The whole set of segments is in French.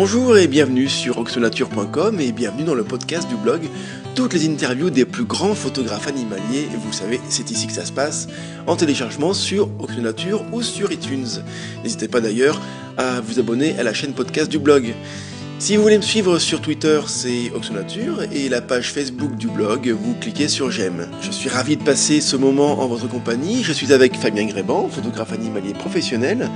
Bonjour et bienvenue sur oxonature.com et bienvenue dans le podcast du blog toutes les interviews des plus grands photographes animaliers. Vous savez, c'est ici que ça se passe, en téléchargement sur Oxonature ou sur iTunes. N'hésitez pas d'ailleurs à vous abonner à la chaîne podcast du blog. Si vous voulez me suivre sur Twitter, c'est Oxonature et la page Facebook du blog, vous cliquez sur j'aime. Je suis ravi de passer ce moment en votre compagnie. Je suis avec Fabien Gréban, photographe animalier professionnel,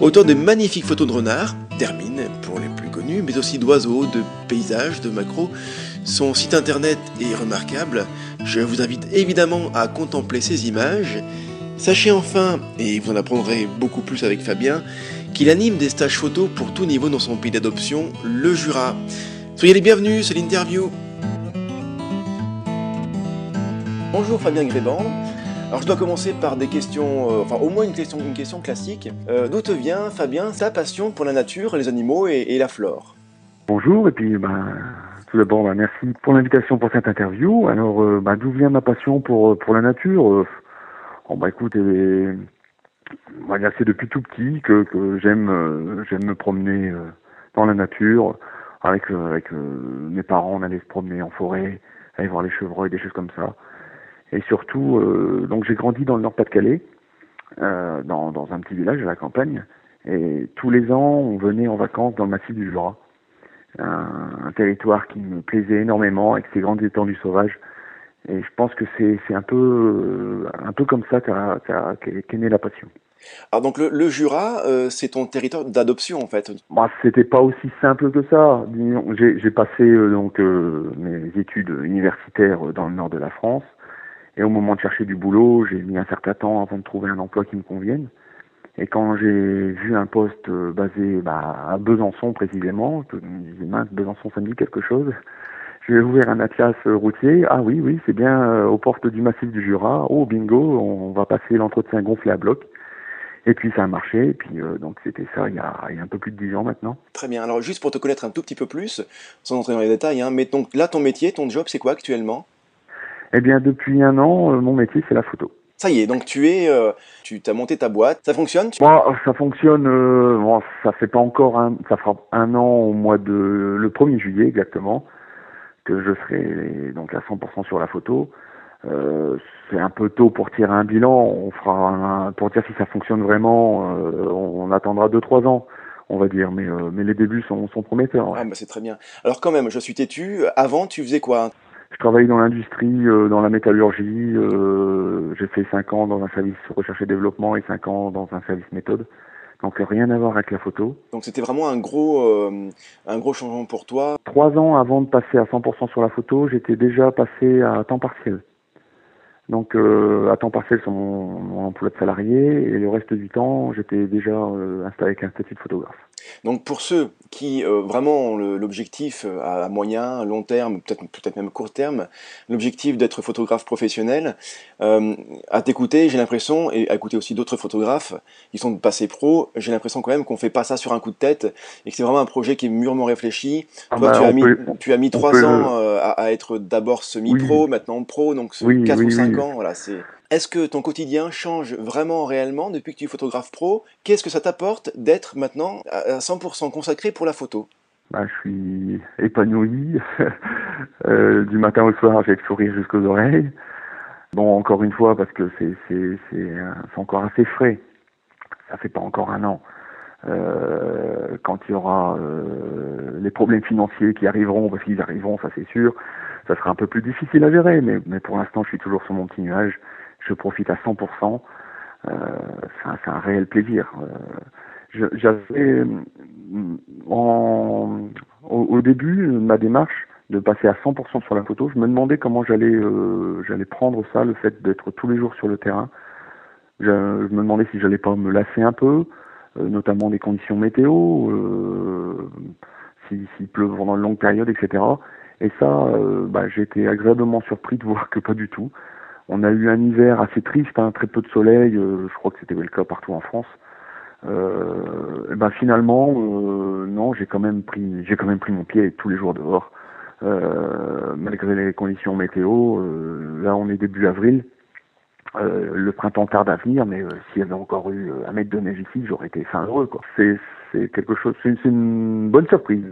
auteur de magnifiques photos de renards, d'hermine pour les plus connus, mais aussi d'oiseaux, de paysages, de macros. Son site internet est remarquable. Je vous invite évidemment à contempler ces images. Sachez enfin, et vous en apprendrez beaucoup plus avec Fabien, qu'il anime des stages photos pour tout niveau dans son pays d'adoption, le Jura. Soyez les bienvenus, c'est l'interview. Bonjour Fabien Gréban. Alors je dois commencer par des questions, euh, enfin au moins une question, une question classique. Euh, D'où te vient Fabien ta passion pour la nature, les animaux et, la flore? Bonjour et puis ben, tout d'abord ben, merci pour l'invitation pour cette interview. Alors euh, ben, d'où vient ma passion pour pour la nature? Bon bah écoute, eh, c'est depuis tout petit que, que j'aime j'aime me promener dans la nature. Avec, avec mes parents, on allait se promener en forêt, aller voir les chevreuils, des choses comme ça. Et surtout, donc j'ai grandi dans le Nord-Pas-de-Calais, dans, dans un petit village à la campagne. Et tous les ans, on venait en vacances dans le massif du Jura, un, un territoire qui me plaisait énormément avec ses grandes étendues sauvages. Et je pense que c'est un peu un peu comme ça qu'est née la passion. Alors donc le, le Jura, euh, c'est ton territoire d'adoption en fait. Bah, c'était pas aussi simple que ça. J'ai passé euh, donc euh, mes études universitaires dans le nord de la France, et au moment de chercher du boulot, j'ai mis un certain temps avant de trouver un emploi qui me convienne. Et quand j'ai vu un poste basé bah, à Besançon précisément, je me disais mince, Besançon ça me dit quelque chose. Je vais ouvrir un atlas routier. Ah oui, oui, c'est bien aux portes du massif du Jura. Oh bingo, on va passer l'entretien gonflé à bloc. Et puis ça a marché, et puis euh, donc c'était ça il y, a, il y, a, un peu plus de 10 ans maintenant. Très bien, alors juste pour te connaître un tout petit peu plus, sans entrer dans les détails, hein, mais donc là ton métier, ton job c'est quoi actuellement? Eh bien depuis un an, euh, mon métier c'est la photo. Ça y est, donc tu es, euh, tu as monté ta boîte, ça fonctionne Bon, ça fonctionne, euh, bon, ça fait pas encore un, ça fera un an au mois de, le 1er juillet exactement, que je serai donc à 100% sur la photo. Euh, c'est un peu tôt pour tirer un bilan. On fera un, pour dire si ça fonctionne vraiment. Euh, on, attendra deux trois ans, on va dire. Mais euh, mais les débuts sont, sont prometteurs. Ah bah c'est très bien. Alors quand même, je suis têtu. Avant, tu faisais quoi? Je travaillais dans l'industrie, dans la métallurgie. J'ai fait cinq ans dans un service recherche et développement et cinq ans dans un service méthode. Donc rien à voir avec la photo. Donc c'était vraiment un gros, un gros changement pour toi. Trois ans avant de passer à 100% sur la photo, j'étais déjà passé à temps partiel. Donc euh, à temps partiel sur mon, mon, emploi de salarié et le reste du temps j'étais déjà euh, installé avec un statut de photographe. Donc pour ceux qui euh, vraiment ont l'objectif euh, à moyen, long terme, peut-être peut-être même court terme, l'objectif d'être photographe professionnel, euh, à t'écouter, j'ai l'impression, et à écouter aussi d'autres photographes qui sont passés pro, j'ai l'impression quand même qu'on fait pas ça sur un coup de tête et que c'est vraiment un projet qui est mûrement réfléchi. Ah Toi, bah, tu, as mis, peut- tu as mis trois ans euh, à, à être d'abord semi-pro, maintenant pro, donc ce Oui, 4 oui, ou 5 oui. ans, voilà, c'est... Est-ce que ton quotidien change vraiment réellement depuis que tu es photographe pro? Qu'est-ce que ça t'apporte d'être maintenant à à 100% consacré pour la photo? Bah, je suis épanoui. Euh, du matin au soir, j'ai le sourire jusqu'aux oreilles. Bon, encore une fois, parce que c'est encore assez frais. Ça fait pas encore un an. Euh, quand il y aura euh, les problèmes financiers qui arriveront, parce qu'ils arriveront, ça c'est sûr, ça sera un peu plus difficile à gérer. Mais pour l'instant, je suis toujours sur mon petit nuage. Je profite à 100%. Euh, c'est un, réel plaisir. Euh, j'avais en, au, au début de ma démarche de passer à 100% sur la photo, je me demandais comment j'allais euh, j'allais prendre ça, le fait d'être tous les jours sur le terrain. Je, je me demandais si j'allais pas me lasser un peu, euh, notamment des conditions météo, euh, si- s'il pleut pendant une longue période, etc. Et ça, euh, bah, j'ai été agréablement surpris de voir que pas du tout. On a eu un hiver assez triste, hein, très peu de soleil, euh, je crois que c'était le cas partout en France. Euh, ben finalement, euh, non, j'ai quand même pris, j'ai quand même pris mon pied tous les jours dehors, euh, malgré les conditions météo. euh, là, on est début avril, Euh, le printemps tarde à venir, mais s'il y avait encore eu un mètre de neige ici, j'aurais été fin heureux. C'est, c'est quelque chose, c'est, une bonne surprise.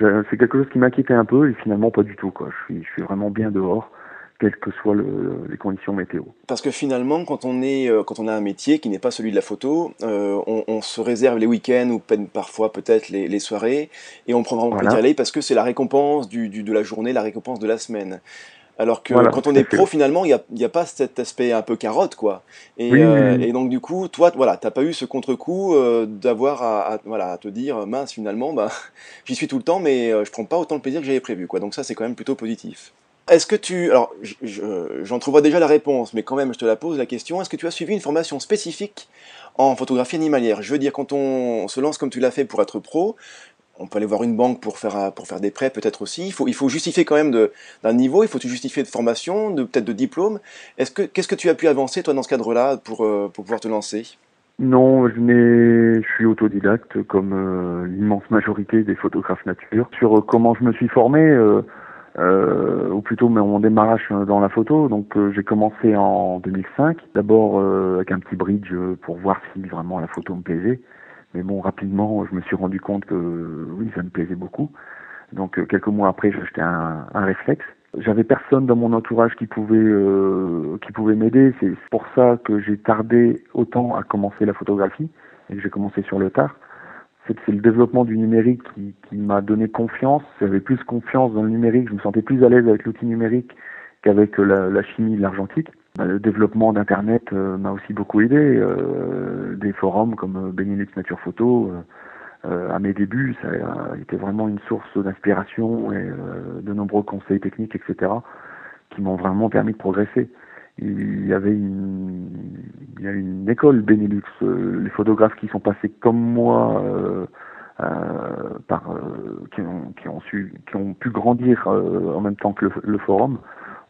c'est quelque chose qui m'inquiétait un peu et finalement pas du tout. Quoi. Je suis, je suis vraiment bien dehors quelles que soient les conditions météo. Parce que finalement, quand on, est, euh, quand on a un métier qui n'est pas celui de la photo, euh, on, se réserve les week-ends ou parfois peut-être les, soirées, et on prendra vraiment plaisir à aller parce que c'est la récompense du, de la journée, la récompense de la semaine. Alors que quand on est pro, finalement, il n'y a, pas cet aspect un peu carotte, quoi. Et, euh, et donc, du coup, toi, voilà, t'as pas eu ce contre-coup d'avoir à, voilà, à te dire, mince, finalement, bah, j'y suis tout le temps, mais je prends pas autant de plaisir que j'avais prévu, quoi. Donc ça, c'est quand même plutôt positif. Est-ce que tu... Alors, j'en trouverai déjà la réponse, mais quand même, je te la pose la question. Est-ce que tu as suivi une formation spécifique en photographie animalière? Je veux dire, quand on se lance comme tu l'as fait pour être pro, on peut aller voir une banque pour faire, pour faire des prêts peut-être aussi. Il faut, il faut justifier quand même d'un niveau, il faut justifier de formation, de peut-être de diplôme. Est-ce que qu'est-ce que tu as pu avancer toi dans ce cadre-là pour, euh, pour pouvoir te lancer? Non, je, je suis autodidacte comme euh, l'immense majorité des photographes nature. Sur euh, comment je me suis formé, ou plutôt mon démarrage dans la photo. Donc euh, j'ai commencé en 2005, d'abord euh, avec un petit bridge pour voir si vraiment la photo me plaisait. Mais bon, rapidement, je me suis rendu compte que oui, ça me plaisait beaucoup. Donc quelques mois après, j'ai acheté un, un réflexe. J'avais personne dans mon entourage qui pouvait qui pouvait m'aider. C'est pour ça que j'ai tardé autant à commencer la photographie et que j'ai commencé sur le tard c'est le développement du numérique qui, m'a donné confiance. J'avais plus confiance dans le numérique, je me sentais plus à l'aise avec l'outil numérique qu'avec la, la, chimie de l'argentique. Bah, le développement d'Internet euh, m'a aussi beaucoup aidé. Euh, des forums comme euh, Benelux Nature Photo, à mes débuts, ça a été vraiment une source d'inspiration et de nombreux conseils techniques, etc., qui m'ont vraiment permis de progresser il y avait une, il y a une école Benelux. Euh, les photographes qui sont passés comme moi euh, euh, par, qui, ont, qui, ont su, qui ont pu grandir en même temps que le, le forum,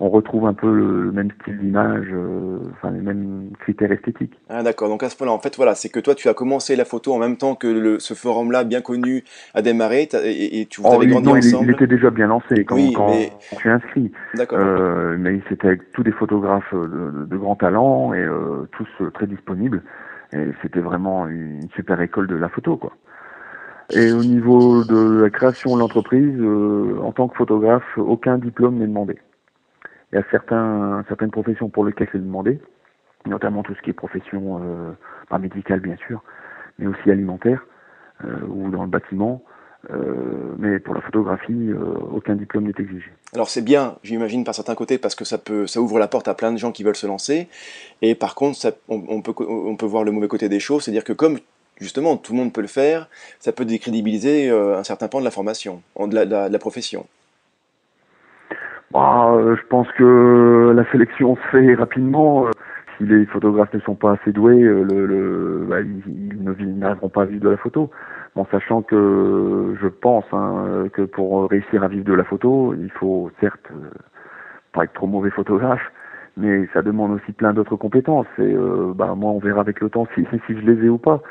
on retrouve un peu le, même style d'image, euh, enfin les mêmes critères esthétiques. Ah d'accord, donc à ce point-là, en fait, voilà, c'est que toi, tu as commencé la photo en même temps que le, ce forum-là, bien connu, a démarré, et, tu vous oh, avez grandi ensemble. Il, il, était déjà bien lancé quand, quand je suis inscrit. D'accord. Euh, mais c'était avec tous des photographes de, de grand talent et euh, tous euh, très disponibles. Et c'était vraiment une super école de la photo, quoi. Et au niveau de la création de l'entreprise, euh, en tant que photographe, aucun diplôme n'est demandé. Il y a certaines professions pour lesquelles c'est demandé, notamment tout ce qui est profession euh, médicale bien sûr, mais aussi alimentaire euh, ou dans le bâtiment. Euh, mais pour la photographie, aucun diplôme n'est exigé. Alors c'est bien, j'imagine par certains côtés, parce que ça peut, ça ouvre la porte à plein de gens qui veulent se lancer. Et par contre, ça, on, peut, on peut voir le mauvais côté des choses, c'est-à-dire que comme justement tout le monde peut le faire, ça peut décrédibiliser un certain pan de la formation, de la profession. Bah, euh, je pense que la sélection se fait rapidement. Euh, si les photographes ne sont pas assez doués, euh, le, le bah, ils, n'arriveront pas à vivre de la photo. Bon, sachant que je pense hein, que pour réussir à vivre de la photo, il faut certes pas être trop mauvais photographe, mais ça demande aussi plein d'autres compétences. Et bah, moi, on verra avec le temps si, si je les ai ou pas.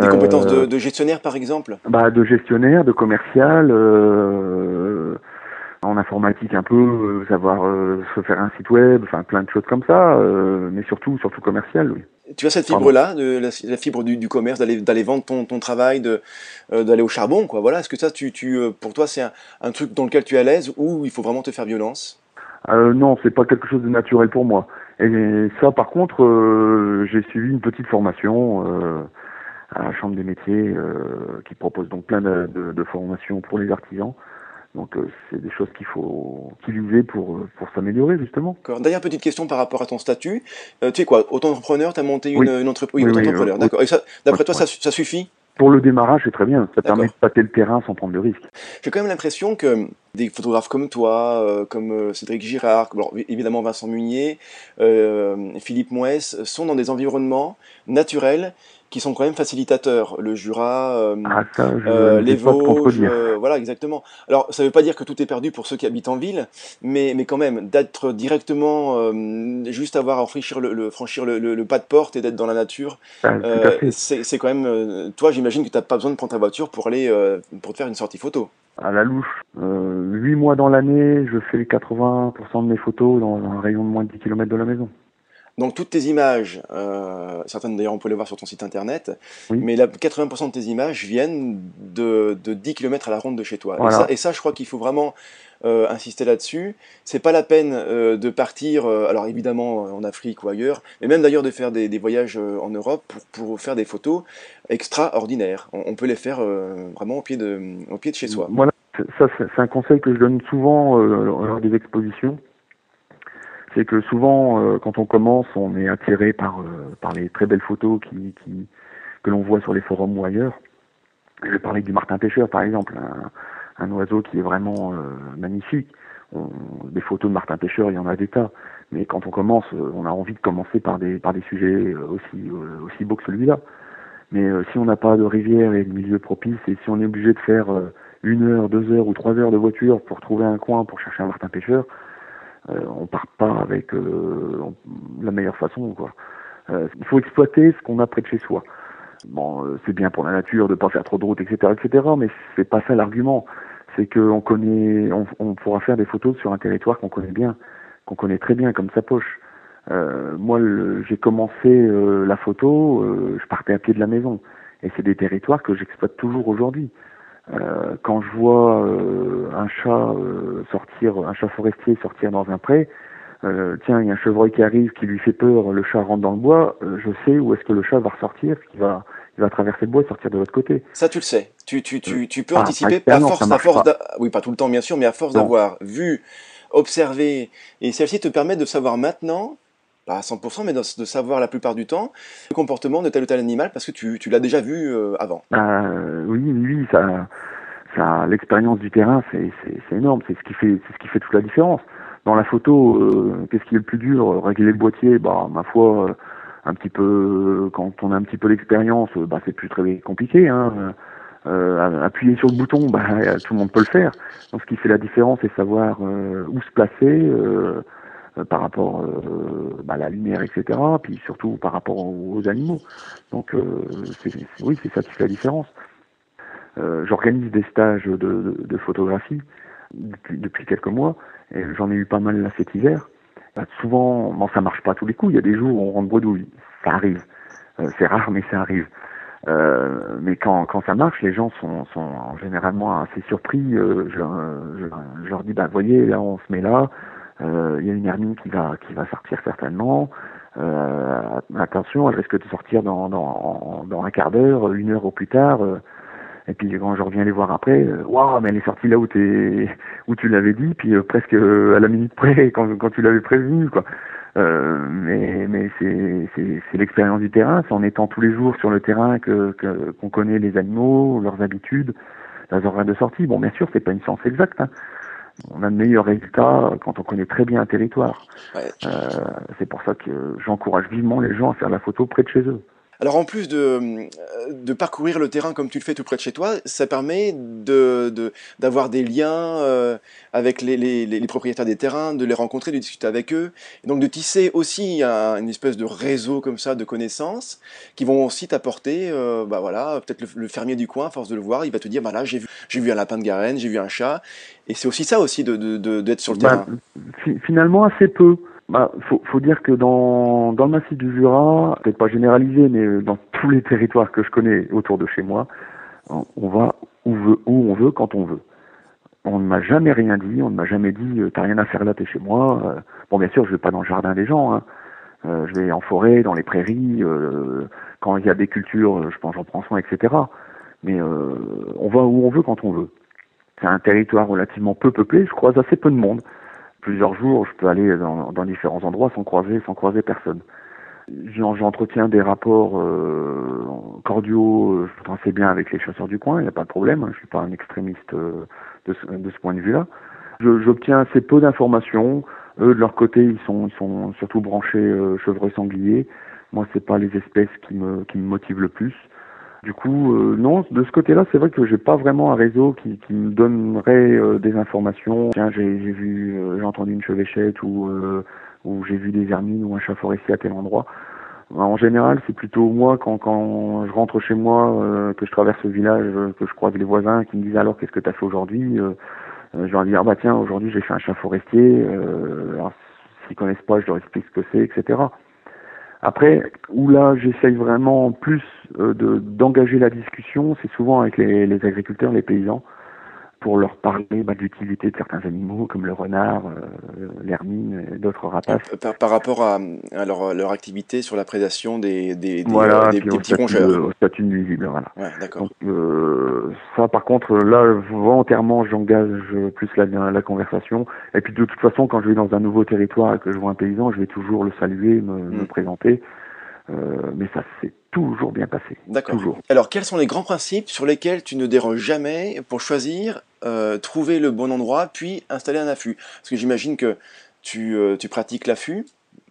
Des compétences de, de, gestionnaire, par exemple? bah, De gestionnaire, de commercial. Euh, en informatique un peu, euh, savoir euh, se faire un site web, enfin plein de choses comme ça, euh, mais surtout surtout commercial. Oui. Tu as cette fibre-là, de la, fibre du, du commerce, d'aller d'aller vendre ton, ton travail, de d'aller au charbon, quoi. Voilà. Est-ce que ça, tu, tu pour toi, c'est un, un, truc dans lequel tu es à l'aise ou il faut vraiment te faire violence? Non, c'est pas quelque chose de naturel pour moi. Et ça, par contre, j'ai suivi une petite formation à la Chambre des métiers qui propose donc plein de, de, de formations pour les artisans. Donc euh, c'est des choses qu'il faut utiliser pour, euh, pour s'améliorer justement. Dernière petite question par rapport à ton statut. Euh, tu sais quoi, auto-entrepreneur, tu as monté une, une, entreprise Oui, oui d'accord. Et d'après toi, ça, ça, suffit? Pour le démarrage, c'est très bien. Ça permet de pâter le terrain sans prendre de risques. J'ai quand même l'impression que des photographes comme toi, comme Cédric Girard, évidemment Vincent Munier, Philippe Moès, sont dans des environnements naturels qui sont quand même facilitateurs. Le Jura, euh, ah, euh, les Vosges, euh, voilà exactement. Alors ça ne veut pas dire que tout est perdu pour ceux qui habitent en ville, mais, mais quand même d'être directement, juste avoir à franchir le, franchir le, pas de porte et d'être dans la nature, ah, c'est quand même. toi, j'imagine que tu n'as pas besoin de prendre ta voiture pour aller pour te faire une sortie photo. À la louche, huit mois dans l'année, je fais 80% de mes photos dans un rayon de moins de 10 km de la maison. Donc toutes tes images, euh, certaines d'ailleurs on peut les voir sur ton site internet, Oui. mais la, 80% de tes images viennent de, de 10 km à la ronde de chez toi. Et, Voilà. ça, et ça, je crois qu'il faut vraiment euh, insister là-dessus. C'est pas la peine euh, de partir, euh, alors évidemment euh, en Afrique ou ailleurs, mais même d'ailleurs de faire des, des voyages euh, en Europe pour, pour faire des photos extraordinaires. On, on peut les faire euh, vraiment au pied de, au pied de chez soi. Voilà, ça c'est un conseil que je donne souvent euh, lors des expositions. C'est que souvent, euh, quand on commence, on est attiré par euh, par les très belles photos que l'on voit sur les forums ou ailleurs. Je vais parler du martin pêcheur, par exemple, un, oiseau qui est vraiment euh, magnifique. On- des photos de martin pêcheur, il y en a des tas. Mais quand on commence, on a envie de commencer par des par des sujets aussi aussi beaux que celui-là. Mais si on n'a pas de rivière et de milieu propice, et si on est obligé de faire une heure, deux heures ou trois heures de voiture pour trouver un coin pour chercher un martin pêcheur, euh, on part pas avec euh, on- la meilleure façon. Quoi. Euh, il faut exploiter ce qu'on a près de chez soi. Bon, euh, c'est bien pour la nature de pas faire trop de route, etc., etc. Mais c'est pas ça l'argument. C'est qu'on connaît, on, on pourra faire des photos sur un territoire qu'on connaît bien, qu'on connaît très bien comme sa poche. Moi, j'ai commencé la photo, je partais à pied de la maison, et c'est des territoires que j'exploite toujours aujourd'hui. Euh, quand je vois euh, un chat euh, sortir, un chat forestier sortir dans un pré, euh, tiens, il y a un chevreuil qui arrive, qui lui fait peur, le chat rentre dans le bois, euh, je sais où est-ce que le chat va ressortir, qu'il va, il va traverser le bois et sortir de l'autre côté. Ça, tu le sais. Tu, tu, tu, tu peux Ah, anticiper à expérience, force, à force pas. oui, pas tout le temps bien sûr, mais à force d'avoir vu, observé, et celle-ci te permet de savoir maintenant, pas à 100%, mais de, savoir la plupart du temps, le comportement de tel ou tel animal parce que tu, tu l'as déjà vu euh, avant. Euh, oui, oui, ça, ça, l'expérience du terrain, c'est, c'est, énorme. C'est ce qui fait, c'est ce qui fait toute la différence. Dans la photo, euh, qu'est-ce qui est le plus dur? Régler le boîtier, bah, ma foi, euh, un petit peu, quand on a un petit peu l'expérience, euh, bah, c'est plus très compliqué. Hein. Euh, appuyer sur le bouton, bah, tout le monde peut le faire. Donc, ce qui fait la différence, c'est savoir euh, où se placer. Euh, euh, par rapport euh, bah, à la lumière, etc. Puis surtout par rapport aux, aux animaux. Donc euh, c'est, c'est- oui, c'est ça qui fait la différence. Euh, J'organise des stages de, de, de photographie depuis, depuis quelques mois et j'en ai eu pas mal là cet hiver. Bah, souvent, bon, ça marche pas tous les coups. Il y a des jours où on rentre bredouille. Ça arrive. Euh, c'est rare, mais ça arrive. Euh, mais quand, quand ça marche, les gens sont, sont généralement assez surpris. Euh, je, je, je leur dis, bah, voyez, là, on se met là. Euh, Il y a une hermine qui va, qui va sortir certainement. Euh, attention, elle risque de sortir dans, dans, dans un quart d'heure, une heure au plus tard. euh, et puis quand je reviens les voir après, waouh, mais elle est sortie là où, où tu l'avais dit, puis euh, presque à la minute près quand, quand tu l'avais prévenu, quoi. Euh, mais mais c'est, l'expérience du terrain, c'est en étant tous les jours sur le terrain que, que qu'on connaît les animaux, leurs habitudes, leurs horaires de sortie. Bon, bien sûr, c'est pas une science exacte. Hein. On a de meilleurs résultats quand on connaît très bien un territoire. Ouais. Euh, c'est pour ça que j'encourage vivement les gens à faire la photo près de chez eux. Alors en plus de, euh, de parcourir le terrain comme tu le fais tout près de chez toi, ça permet de, de- d'avoir des liens euh, avec les, les, les- les propriétaires des terrains, de les rencontrer, de discuter avec eux, et donc de tisser aussi un- une espèce de réseau comme ça de connaissances qui vont aussi t'apporter, euh, bah voilà, peut-être le, le fermier du coin, à force de le voir, il va te dire, bah là j'ai vu, un lapin de Garenne, j'ai vu un chat, et c'est aussi ça aussi d'être sur le Bah, terrain. fi- finalement, assez peu. Bah, faut, faut dire que dans, dans le massif du Jura, peut-être pas généralisé, mais dans tous les territoires que je connais autour de chez moi, on, va où, veut, où on veut, quand on veut. On ne m'a jamais rien dit, on ne m'a jamais dit euh, t'as rien à faire là, t'es chez moi. Euh, bon, bien sûr, je vais pas dans le jardin des gens. Hein. Euh, je vais en forêt, dans les prairies, quand il y a des cultures, je pense j'en prends soin, etc. Mais euh, on va où on veut, quand on veut. C'est un territoire relativement peu peuplé, je croise assez peu de monde plusieurs jours, je peux aller dans, dans différents endroits sans croiser, sans croiser personne. J'en- J'entretiens des rapports euh, cordiaux, euh, je pense assez bien avec les chasseurs du coin, il n'y a pas de problème, hein, je suis pas un extrémiste euh, de, ce, de ce point de vue-là. J'obtiens assez peu d'informations. Eux, de leur côté, ils sont, ils sont surtout branchés euh, chevreuil sanglier. Moi, c'est pas les espèces qui me, qui me motivent le plus. Du coup, euh, non, de ce côté-là, c'est vrai que j'ai pas vraiment un réseau qui, qui me donnerait euh, des informations. Tiens, j'ai vu, euh, j'ai entendu une chevêchette ou euh, ou j'ai vu des hermines ou un chat forestier à tel endroit. En général, c'est plutôt moi quand quand je rentre chez moi, euh, que je traverse le village, euh, que je croise les voisins qui me disent alors qu'est-ce que tu as fait aujourd'hui. Je leur dis ah bah tiens aujourd'hui j'ai fait un chat forestier. Alors s'ils connaissent pas, je leur explique ce que c'est, etc. Après, où là j'essaye vraiment plus euh, de d'engager la discussion, c'est souvent avec les, les agriculteurs, les paysans, pour leur parler bah, de l'utilité de certains animaux comme le renard, euh, l'hermine et d'autres rapaces. Par, par rapport à, à leur, leur, activité sur la prédation des, des, des, voilà, des, des petits rongeurs. Au statut nuisible, voilà. Ouais, d'accord. Euh, ça, par contre, là, volontairement, j'engage plus la, la conversation. Et puis, de toute façon, quand je vais dans un nouveau territoire et que je vois un paysan, je vais toujours le saluer, me, Mm. me présenter. Euh, mais ça s'est toujours bien passé. D'accord. Toujours. Alors, quels sont les grands principes sur lesquels tu ne déroges jamais pour choisir, euh, trouver le bon endroit, puis installer un affût? Parce que j'imagine que tu, euh, tu pratiques l'affût.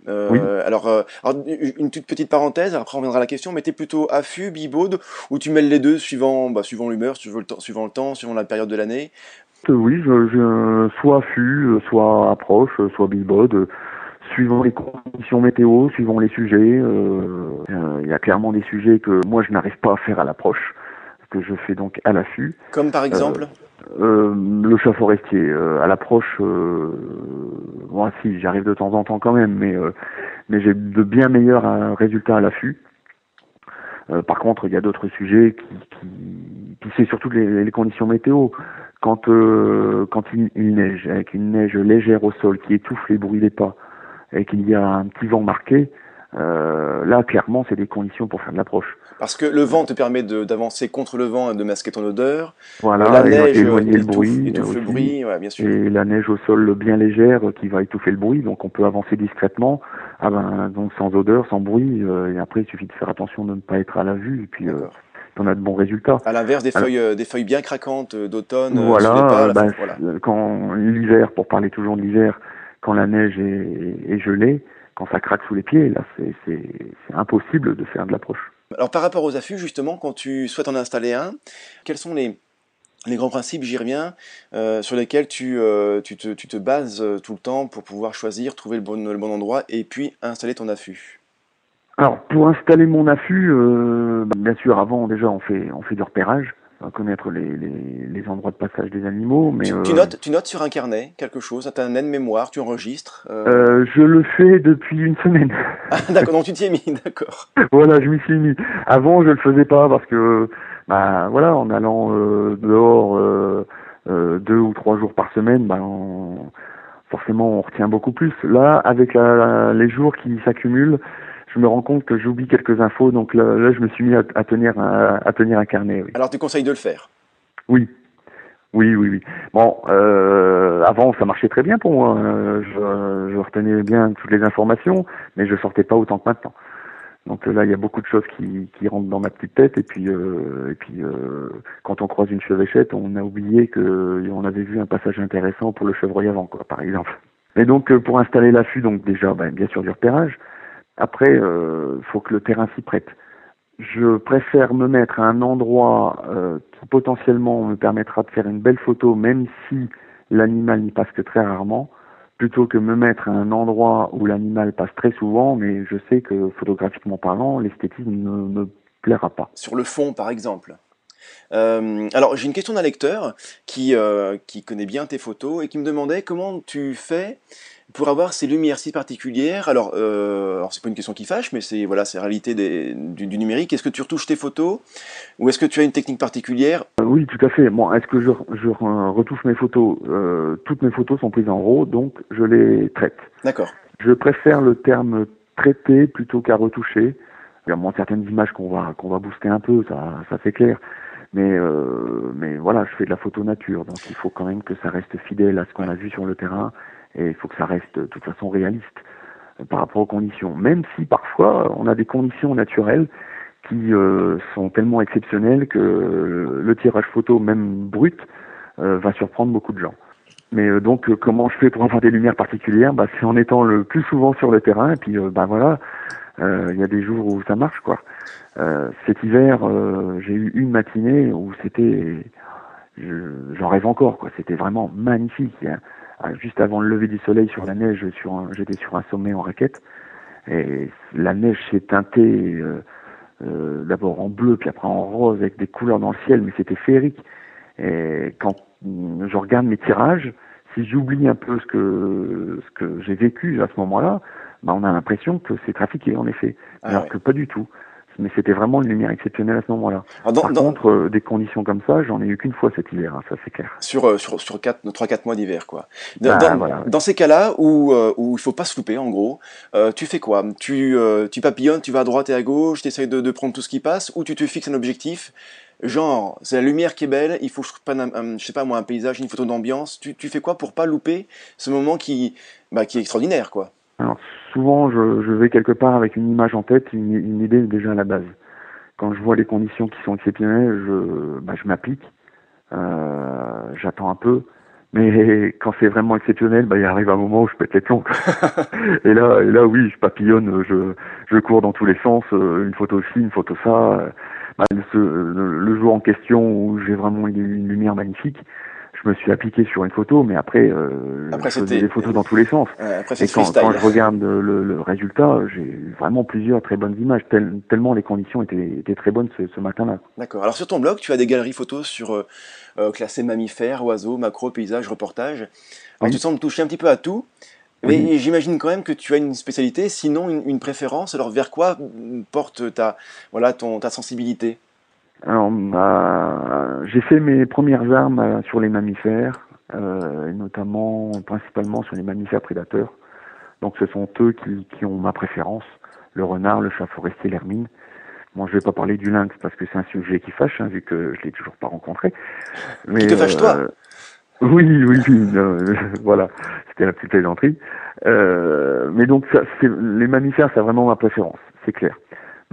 Euh, Oui. alors, euh, alors, une toute petite parenthèse, après on reviendra à la question, mais tu es plutôt affût, bibaude, ou tu mêles les deux suivant, bah, suivant l'humeur, suivant le temps, suivant le temps, suivant la période de l'année? Oui, je, je, soit affût, soit approche, soit billboard, euh, suivant les conditions météo, suivant les sujets. euh, euh, Il y a clairement des sujets que moi je n'arrive pas à faire à l'approche, que je fais donc à l'affût. Comme par exemple Euh, le chat forestier, euh, à l'approche, euh, moi si j'arrive de temps en temps quand même, mais mais j'ai de bien meilleurs résultats à l'affût. Par contre, il y a d'autres sujets qui, qui, qui c'est surtout les, les conditions météo. Quand quand il, il neige, avec une neige légère au sol qui étouffe les bruits des pas, et qu'il y a un petit vent marqué, euh, là clairement c'est des conditions pour faire de l'approche. Parce que le vent te permet d'avancer contre le vent et de masquer ton odeur. Voilà, la neige éloigner le bruit. étouffe le bruit, ouais, bien sûr. et la neige au sol bien légère qui va étouffer le bruit, donc on peut avancer discrètement, ah ben, donc sans odeur, sans bruit, euh, et après il suffit de faire attention de ne pas être à la vue, et puis euh, on a de bons résultats. À l'inverse des Alors- feuilles, euh, des feuilles bien craquantes euh, d'automne, euh, voilà, ben, voilà. quand l'hiver, pour parler toujours de l'hiver, quand la neige est, est gelée, quand ça craque sous les pieds, là c'est impossible de faire de l'approche. Alors par rapport aux affûts, justement, quand tu souhaites en installer un, quels sont les, les grands principes, j'y reviens, euh, sur lesquels tu, euh, tu, te, tu te bases euh, tout le temps pour pouvoir choisir, trouver le bon, le bon endroit et puis installer ton affût? Alors pour installer mon affût, euh, ben, bien sûr avant déjà on fait on fait du repérage, connaître les, les, les endroits de passage des animaux, mais tu, euh, tu notes, tu notes sur un carnet quelque chose, tu as un aide-mémoire, tu enregistres. euh, euh, je le fais depuis une semaine. Ah, d'accord, donc tu t'y es mis, d'accord. voilà, je m'y suis mis. Avant, je le faisais pas parce que, bah, voilà, en allant euh, dehors euh, euh, deux ou trois jours par semaine, bah, on- forcément, on retient beaucoup plus. Là, avec la- la- les jours qui s'accumulent, je me rends compte que j'oublie quelques infos. Donc là, là, je me suis mis à, à tenir un, à tenir un carnet. Oui. Alors tu conseilles de le faire? Oui. Oui, oui, oui. Bon, euh, avant, ça marchait très bien pour moi. Euh, Je, je retenais bien toutes les informations, mais je sortais pas autant que maintenant. Donc là, il y a beaucoup de choses qui, qui rentrent dans ma petite tête. Et puis, euh, et puis, euh, quand on croise une chevêchette, on a oublié que on avait vu un passage intéressant pour le chevreuil avant, quoi, par exemple. Et donc, pour installer l'affût, donc déjà, ben, bien sûr du repérage. Après, il faut que le terrain s'y prête. Je préfère me mettre à un endroit euh, qui potentiellement me permettra de faire une belle photo, même si l'animal n'y passe que très rarement, plutôt que me mettre à un endroit où l'animal passe très souvent, mais je sais que photographiquement parlant, l'esthétisme ne me plaira pas. Sur le fond, par exemple. Euh, alors, j'ai une question d'un lecteur qui, euh, qui connaît bien tes photos et qui me demandait comment tu fais pour avoir ces lumières si particulières. Alors, euh, alors c'est pas une question qui fâche, mais c'est voilà, c'est la réalité des, du, du numérique. Est-ce que tu retouches tes photos ou est-ce que tu as une technique particulière? Euh, oui, tout à fait. Bon, est-ce que je, je retouche mes photos? Toutes mes photos sont prises en RAW, donc je les traite. D'accord. Je préfère le terme traiter plutôt qu'à retoucher. Il y a moins certaines images qu'on va qu'on va booster un peu, ça, ça c'est clair. Mais euh, mais voilà, je fais de la photo nature, donc il faut quand même que ça reste fidèle à ce qu'on a vu sur le terrain et il faut que ça reste de toute façon réaliste euh, par rapport aux conditions. Même si parfois on a des conditions naturelles qui euh, sont tellement exceptionnelles que le tirage photo, même brut, euh, va surprendre beaucoup de gens. Mais euh, donc, euh, comment je fais pour avoir des lumières particulières? Bah, C'est en étant le plus souvent sur le terrain. Et puis, euh, bah voilà, il y a des jours où ça marche, quoi. Euh, cet hiver, euh, j'ai eu une matinée où c'était, je- j'en rêve encore, quoi. C'était vraiment magnifique. hein. Ah, Juste avant le lever du soleil sur la neige, j'étais sur un sommet en raquette, et la neige s'est teintée euh, euh, d'abord en bleu, puis après en rose, avec des couleurs dans le ciel, mais c'était féerique. Et quand mm, je regarde mes tirages, si j'oublie un peu ce que ce que j'ai vécu à ce moment-là, bah, on a l'impression que c'est trafiqué en effet, Ah alors ouais. que pas du tout. Mais c'était vraiment une lumière exceptionnelle à ce moment-là. Dans- Par dans- contre, euh, des conditions comme ça, j'en ai eu qu'une fois cet hiver, hein, ça c'est clair. sur euh, sur sur quatre, 3-4 mois d'hiver quoi. Dans, Bah, dans- voilà, ouais. dans ces cas-là où euh, où il faut pas se louper en gros, euh, tu fais quoi? Tu euh, tu papillonnes, tu vas à droite et à gauche, tu essayes de, de prendre tout ce qui passe, ou tu te fixes un objectif? Genre, c'est la lumière qui est belle, il faut que je prenne un, un- je sais pas moi un paysage, une photo d'ambiance. Tu, tu fais quoi pour pas louper ce moment qui bah, qui est extraordinaire quoi? Alors souvent, je, je vais quelque part avec une image en tête, une, une idée déjà à la base. Quand je vois les conditions qui sont exceptionnelles, je, bah, je m'applique, euh, j'attends un peu. Mais quand c'est vraiment exceptionnel, bah, il arrive un moment où je pète les plombs. et là, et là, oui, je papillonne, je, je cours dans tous les sens, euh, une photo ci, une photo ça. euh, bah, le, le jour en question où j'ai vraiment une lumière magnifique, je me suis appliqué sur une photo, mais après, euh, Après, je faisais des photos dans tous les sens. Euh, Après Et quand, je regarde le, le résultat, j'ai vraiment plusieurs très bonnes images, tel- tellement les conditions étaient, étaient très bonnes ce, ce matin-là. D'accord. Alors sur ton blog, tu as des galeries photos sur euh, euh, classées mammifères, oiseaux, macro, paysages, reportages. Alors Oui. tu sembles toucher un petit peu à tout, mais Oui. j'imagine quand même que tu as une spécialité, sinon une, une préférence. Alors vers quoi porte ta voilà ton ta sensibilité? Alors, j'ai fait mes premières armes euh, sur les mammifères, euh, notamment, principalement sur les mammifères prédateurs. Donc, ce sont eux qui, qui ont ma préférence, le renard, le chat forestier, l'hermine. Bon, je vais pas parler du lynx parce que c'est un sujet qui fâche, hein, vu que je l'ai toujours pas rencontré. Mais, te fâche, toi? Oui, oui, oui, euh, voilà, c'était la petite plaisanterie. Euh, mais donc, ça, les mammifères, c'est vraiment ma préférence, c'est clair.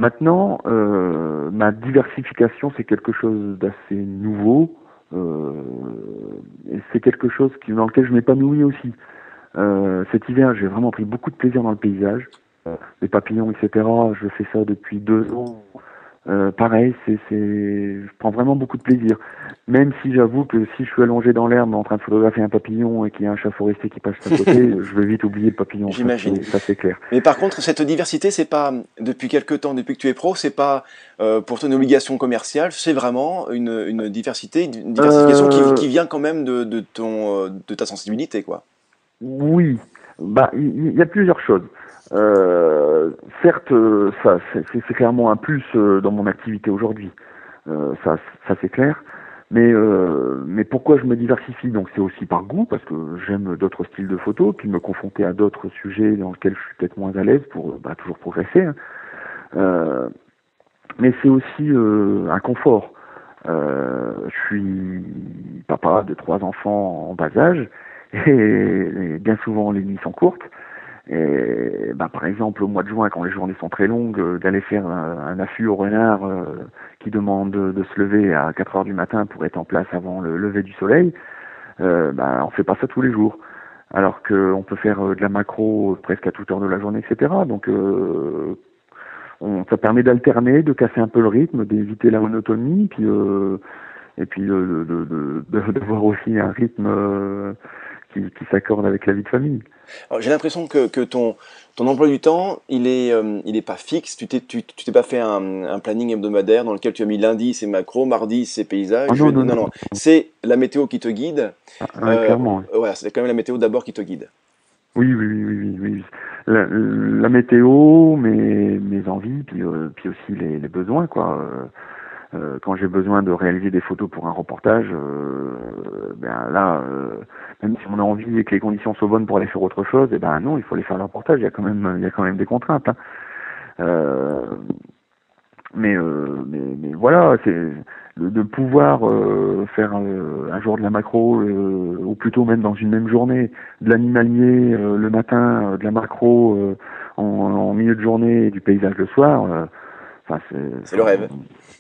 Maintenant, euh, ma diversification, c'est quelque chose d'assez nouveau. Euh, c'est quelque chose dans lequel je m'épanouis aussi. Euh, cet hiver, j'ai vraiment pris beaucoup de plaisir dans le paysage. Euh, les papillons, etc. Je fais ça depuis deux ans. Euh, pareil, c'est, je prends vraiment beaucoup de plaisir. Même si j'avoue que si je suis allongé dans l'herbe en train de photographier un papillon et qu'il y a un chat forestier qui passe à côté, je vais vite oublier le papillon. J'imagine. c'est- Ça, c'est clair. Mais par contre, cette diversité, c'est pas depuis quelque temps, depuis que tu es pro, c'est pas euh, pour toi une obligation commerciale, c'est vraiment une, une diversité, une diversification Euh, qui, qui vient quand même de, de ton de ta sensibilité quoi. Oui, bah il il y, a plusieurs choses. Euh, certes, euh, ça c'est clairement un plus euh, dans mon activité aujourd'hui. Ça, c'est clair. Mais pourquoi je me diversifie? Donc c'est aussi par goût parce que j'aime d'autres styles de photos, puis me confronter à d'autres sujets dans lesquels je suis peut-être moins à l'aise pour bah, toujours progresser. hein. Mais c'est aussi un confort. Je suis papa de trois enfants en bas âge et bien souvent les nuits sont courtes. Et bah, par exemple au mois de juin quand les journées sont très longues, euh, d'aller faire un, affût au renard euh, qui demande de, se lever à 4 heures du matin pour être en place avant le lever du soleil, euh, bah, on fait pas ça tous les jours. Alors qu'on peut faire euh, de la macro presque à toute heure de la journée, etc. Donc on, ça permet d'alterner, de casser un peu le rythme, d'éviter la monotonie, puis et puis de, de, de, voir aussi un rythme qui, qui s'accorde avec la vie de famille. J'ai l'impression que, que ton, ton emploi du temps, il est, euh, pas fixe. Tu t'es, tu, tu t'es pas fait un, un planning hebdomadaire dans lequel tu as mis lundi c'est macro, mardi c'est paysage. Ah non, non, non. C'est la météo qui te guide. Ah, Euh, clairement. c'est quand même la météo d'abord qui te guide. Oui, oui, oui, oui, oui, oui. La, la météo, mes, mes envies, puis, euh, puis aussi les, les besoins, quoi. Euh, quand j'ai besoin de réaliser des photos pour un reportage, euh, ben là, euh, même si on a envie et que les conditions sont bonnes pour aller faire autre chose, eh ben non, il faut aller faire le reportage. Il y a quand même, il y a quand même des contraintes. Hein. Euh, mais, euh, mais, mais voilà, c'est de, pouvoir faire un jour de la macro, ou plutôt même dans une même journée, de l'animalier le matin, de la macro en, en milieu de journée et du paysage le soir. Enfin, C'est le rêve.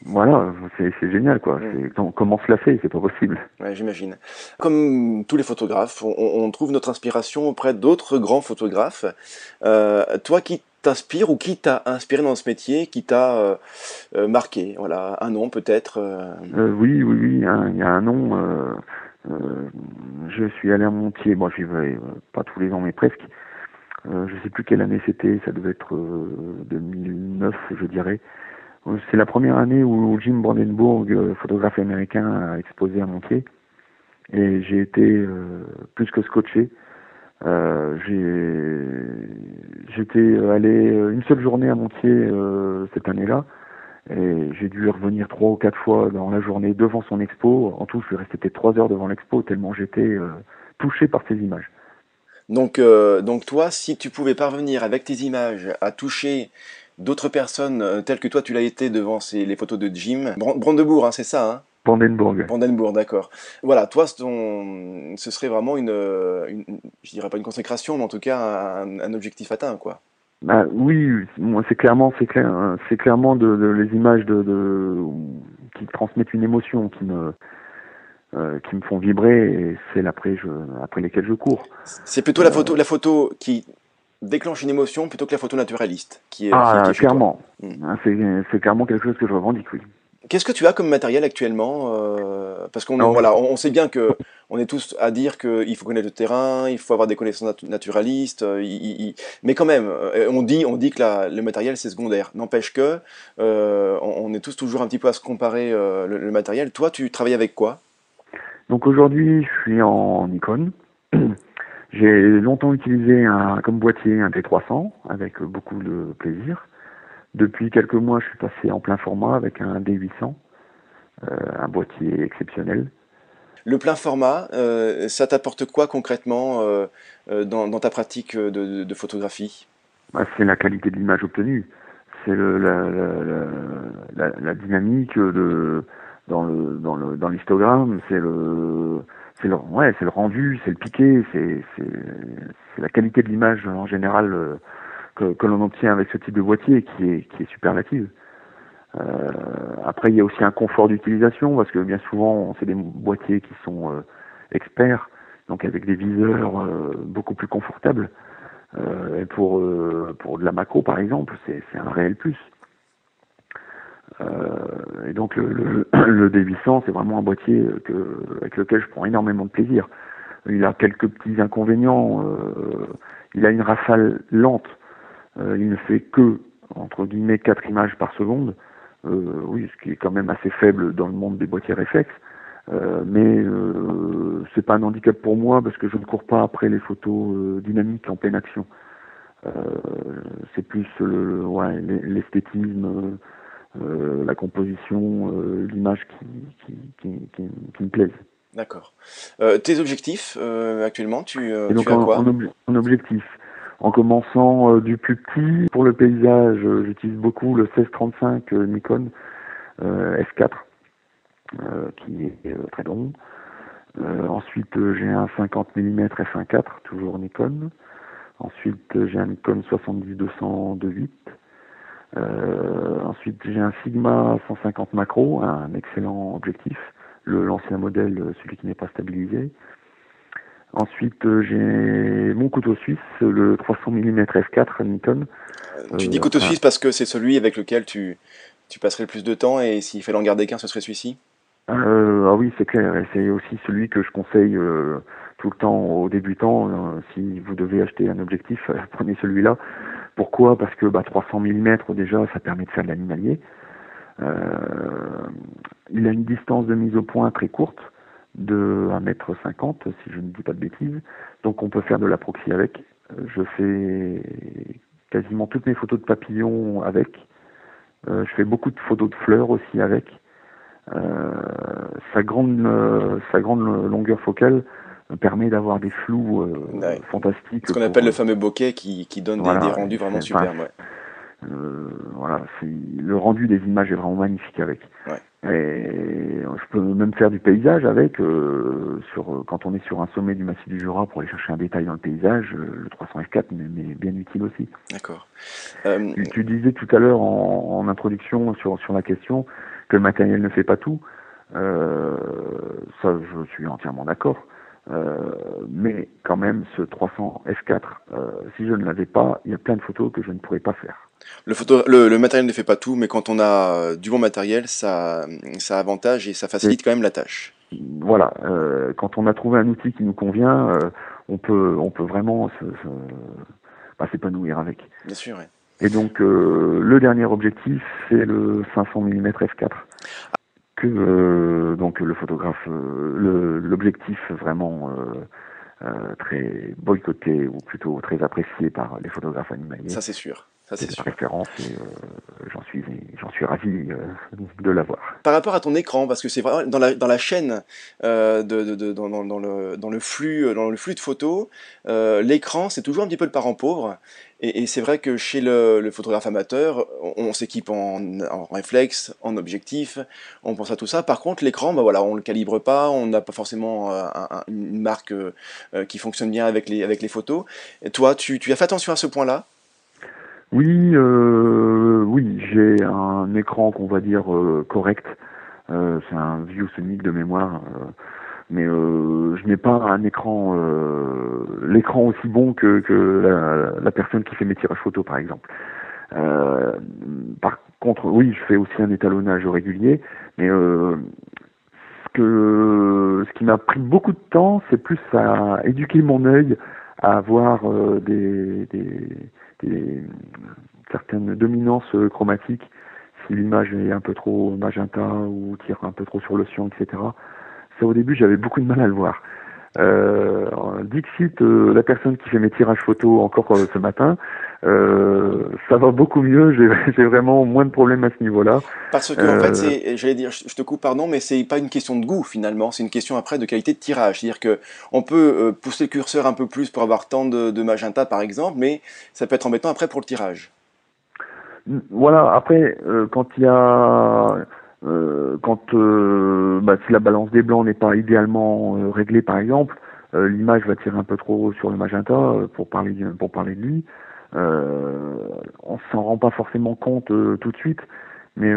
Voilà, c'est c'est génial quoi. Mm. Com- Comment se la fait? C'est pas possible. Ouais, j'imagine. Comme tous les photographes, on, on trouve notre inspiration auprès d'autres grands photographes. Euh, toi, qui t'inspire ou qui t'a inspiré dans ce métier, qui t'a euh, euh, marqué? Voilà, un nom peut-être. euh, oui, oui, oui. hein, Il y a un nom. euh, euh, je suis allé à Montier. Moi, j'y vais euh, pas tous les ans, mais presque. Euh, je sais plus quelle année c'était. Ça devait être euh, 2009, je dirais. Euh, C'est la première année où Jim Brandenburg, euh, photographe américain, a exposé à Montier. Et j'ai été euh, plus que scotché. Euh, J'étais allé une seule journée à Montier euh, cette année-là et j'ai dû revenir trois ou quatre fois dans la journée devant son expo. En tout, je suis resté peut-être trois heures devant l'expo tellement j'étais euh, touché par ces images. Donc, euh, donc toi, si tu pouvais parvenir avec tes images à toucher d'autres personnes euh, telles que toi tu l'as été devant ces, les photos de Jim, Brandebourg, hein, c'est ça hein? Brandenburg. Brandenburg, d'accord. Voilà, toi, ton, ce serait vraiment une, une, je dirais pas une consécration, mais en tout cas un, un objectif atteint, quoi. Bah oui, moi c'est clairement, c'est clair, hein, c'est clairement de, de, les images de, de, qui transmettent une émotion, qui me, euh, qui me font vibrer, et c'est après, je, après lesquelles je cours. C'est plutôt la photo, la photo qui déclenche une émotion plutôt que la photo naturaliste, qui est, ah, qui, est clairement. Mmh. C'est, c'est clairement quelque chose que je revendique, oui. Qu'est-ce que tu as comme matériel actuellement euh, Parce qu'on voilà, on, sait bien que on est tous à dire qu'il faut connaître le terrain, il faut avoir des connaissances naturalistes, euh, mais quand même, euh, on dit, on dit que la, le matériel c'est secondaire. N'empêche que on, est tous toujours un petit peu à se comparer le, le, matériel. Toi, tu travailles avec quoi? Donc aujourd'hui, je suis en Nikon. J'ai longtemps utilisé un, comme boîtier un T300 avec beaucoup de plaisir. Depuis quelques mois, je suis passé en plein format avec un D800, euh, un boîtier exceptionnel. Le plein format, euh, ça t'apporte quoi concrètement euh, dans, dans, ta pratique de, de photographie? Bah, C'est la qualité de l'image obtenue. C'est la, la, la, la, dynamique de, dans le dans le dans l'histogramme. C'est le c'est le ouais c'est le rendu, c'est le piqué, c'est c'est la qualité de l'image en général que, que l'on obtient avec ce type de boîtier qui est, qui est superlative. Euh, après, il y a aussi un confort d'utilisation parce que bien souvent, c'est des boîtiers qui sont euh, experts, donc avec des viseurs euh, beaucoup plus confortables. Euh, et pour euh, pour de la macro, par exemple, c'est un réel plus. Et donc le, le, le D800, c'est vraiment un boîtier que, avec lequel je prends énormément de plaisir. Il a quelques petits inconvénients. il a une rafale lente euh, il ne fait que, entre guillemets, 4 images par seconde. Euh, oui, ce qui est quand même assez faible dans le monde des boîtiers réflexes. Euh, mais euh, c'est pas un handicap pour moi parce que je ne cours pas après les photos euh, dynamiques en pleine action. Euh, c'est plus le, ouais, l'esthétisme, euh, la composition, l'image qui, qui, qui, qui, qui me plaisent. D'accord. tes objectifs actuellement, tu, Et donc tu as en, quoi en, ob en objectif en commençant euh, du plus petit. Pour le paysage, euh, j'utilise beaucoup le 1635 euh, Nikon F4, qui est très long. ensuite, j'ai un 50 mm f1.4, toujours Nikon. Ensuite, j'ai un Nikon 70-200 de 8. Euh, ensuite, j'ai un Sigma 150 macro, un excellent objectif. L'ancien modèle, celui qui n'est pas stabilisé. Ensuite, euh, j'ai mon couteau suisse, le 300 mm f4 Nikon. Tu dis couteau euh, suisse parce que c'est celui avec lequel tu, tu passerais le plus de temps et s'il fallait en garder qu'un, ce serait celui-ci? Euh, Ah oui, c'est clair. Et c'est aussi celui que je conseille euh, tout le temps aux débutants. Euh, si vous devez acheter un objectif, prenez celui-là. Pourquoi? Parce que bah, 300 mm déjà, ça permet de faire de l'animalier. il a une distance de mise au point très courte de 1m50 si je ne dis pas de bêtises. Donc on peut faire de la proxy avec. Je fais quasiment toutes mes photos de papillons avec. Euh, je fais beaucoup de photos de fleurs aussi avec. Euh, sa grande euh, sa grande longueur focale permet d'avoir des flous euh, ouais. fantastiques. Ce qu'on appelle le fameux bokeh qui, qui donne voilà, des, des, rendus vraiment superbes. Ouais. Euh, voilà, le rendu des images est vraiment magnifique avec. Ouais. Et je peux même faire du paysage avec, euh, sur, quand on est sur un sommet du massif du Jura pour aller chercher un détail dans le paysage, euh, le 300 F4 mais, bien utile aussi. D'accord. Euh... Tu, tu, disais tout à l'heure en, en, introduction sur, sur la question que le matériel ne fait pas tout. Euh, ça, je suis entièrement d'accord. Euh, mais quand même, ce 300 F4, euh, si je ne l'avais pas, il y a plein de photos que je ne pourrais pas faire. Le, photo, le, le, matériel ne fait pas tout, mais quand on a du bon matériel, ça, ça avantage et ça facilite quand même la tâche. Voilà, euh, quand on a trouvé un outil qui nous convient, euh, on peut, on peut vraiment bah, s'épanouir avec. Bien sûr. Ouais. Et donc euh, le dernier objectif, c'est le 500 mm f4. Que donc le photographe, l'objectif vraiment très boycotté ou plutôt très apprécié par les photographes animaliers. Ça c'est sûr. Ça, c'est sûr. référence et j'en suis, j'en suis ravi de l'avoir. Par rapport à ton écran, parce que c'est vraiment dans la, dans la chaîne, de, de, dans, dans, le, dans, le flux, dans le flux de photos, l'écran c'est toujours un petit peu le parent pauvre. Et, c'est vrai que chez le, photographe amateur, on, s'équipe en, réflexe, en objectif, on pense à tout ça. Par contre, l'écran, bah voilà, on le calibre pas, on n'a pas forcément euh, une marque euh, qui fonctionne bien avec les, avec les photos. Et toi, tu, tu as fait attention à ce point-là? Oui, euh, oui, j'ai un écran qu'on va dire correct. c'est un vieux Sonic de mémoire mais euh, je n'ai pas un écran euh, l'écran aussi bon que, que la, la, personne qui fait mes tirages photos par exemple. Euh, par contre, oui, je fais aussi un étalonnage régulier, mais euh, ce que ce qui m'a pris beaucoup de temps, c'est plus à éduquer mon œil à avoir euh, des, des, des, certaines dominances chromatiques. Si l'image est un peu trop magenta ou tire un peu trop sur le cyan, etc au début, j'avais beaucoup de mal à le voir. Euh, Dixit, euh, la personne qui fait mes tirages photos encore euh, ce matin, euh, ça va beaucoup mieux. J'ai vraiment moins de problèmes à ce niveau-là. Parce que en fait, j'allais dire, je te coupe, pardon, mais c'est pas une question de goût finalement. C'est une question après de qualité de tirage. C'est-à-dire que on peut pousser le curseur un peu plus pour avoir tant de, de magenta, par exemple, mais ça peut être embêtant après pour le tirage. Voilà. Après, quand il y a euh, quand euh, bah, si la balance des blancs n'est pas idéalement euh, réglée par exemple, l'image va tirer un peu trop sur le magenta pour parler pour parler de lui. on s'en rend pas forcément compte tout de suite, mais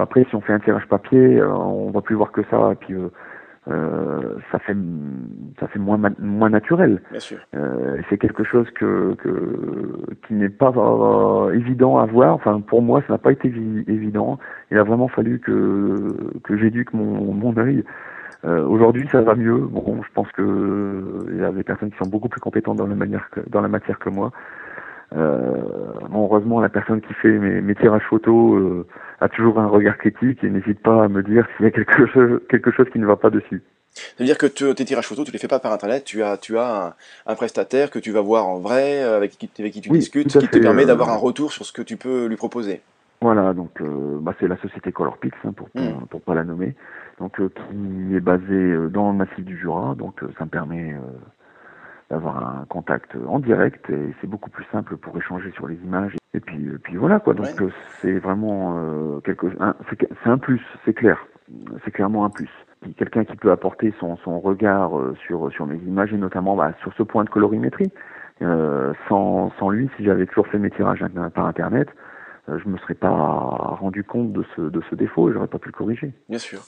après si on fait un tirage papier, on va plus voir que ça et puis euh, ça fait ça fait moins moins naturel. Bien sûr. Euh, c'est quelque chose que, que qui n'est pas euh, évident à voir. Enfin pour moi ça n'a pas été évident. Il a vraiment fallu que que j'éduque mon mon œil. Euh, Aujourd'hui ça va mieux. Bon je pense que il y a des personnes qui sont beaucoup plus compétentes dans la manière que, dans la matière que moi. Euh, heureusement, la personne qui fait mes, mes tirages photos euh, a toujours un regard critique et n'hésite pas à me dire s'il y a quelque chose, quelque chose qui ne va pas dessus. C'est-à-dire que tes tirages photos, tu les fais pas par internet, tu as, tu as un, prestataire que tu vas voir en vrai, euh, avec qui, avec qui tu discutes, qui te permet d'avoir un retour sur ce que tu peux lui proposer. Voilà, donc bah, c'est la société Colorpix, hein, pour, pour, hmm. pour, pas la nommer, donc qui est basée dans le massif du Jura, donc ça me permet d'avoir un contact en direct et c'est beaucoup plus simple pour échanger sur les images. Et puis, puis voilà quoi. Donc c'est vraiment euh, quelque, c'est un plus, c'est clair, c'est clairement un plus. Quelqu'un qui peut apporter son, son regard euh, sur sur mes images et notamment bah, sur ce point de colorimétrie. Euh, sans, sans lui, si j'avais toujours fait mes tirages par internet, je me serais pas rendu compte de ce, de ce défaut et j'aurais pas pu le corriger. Bien sûr.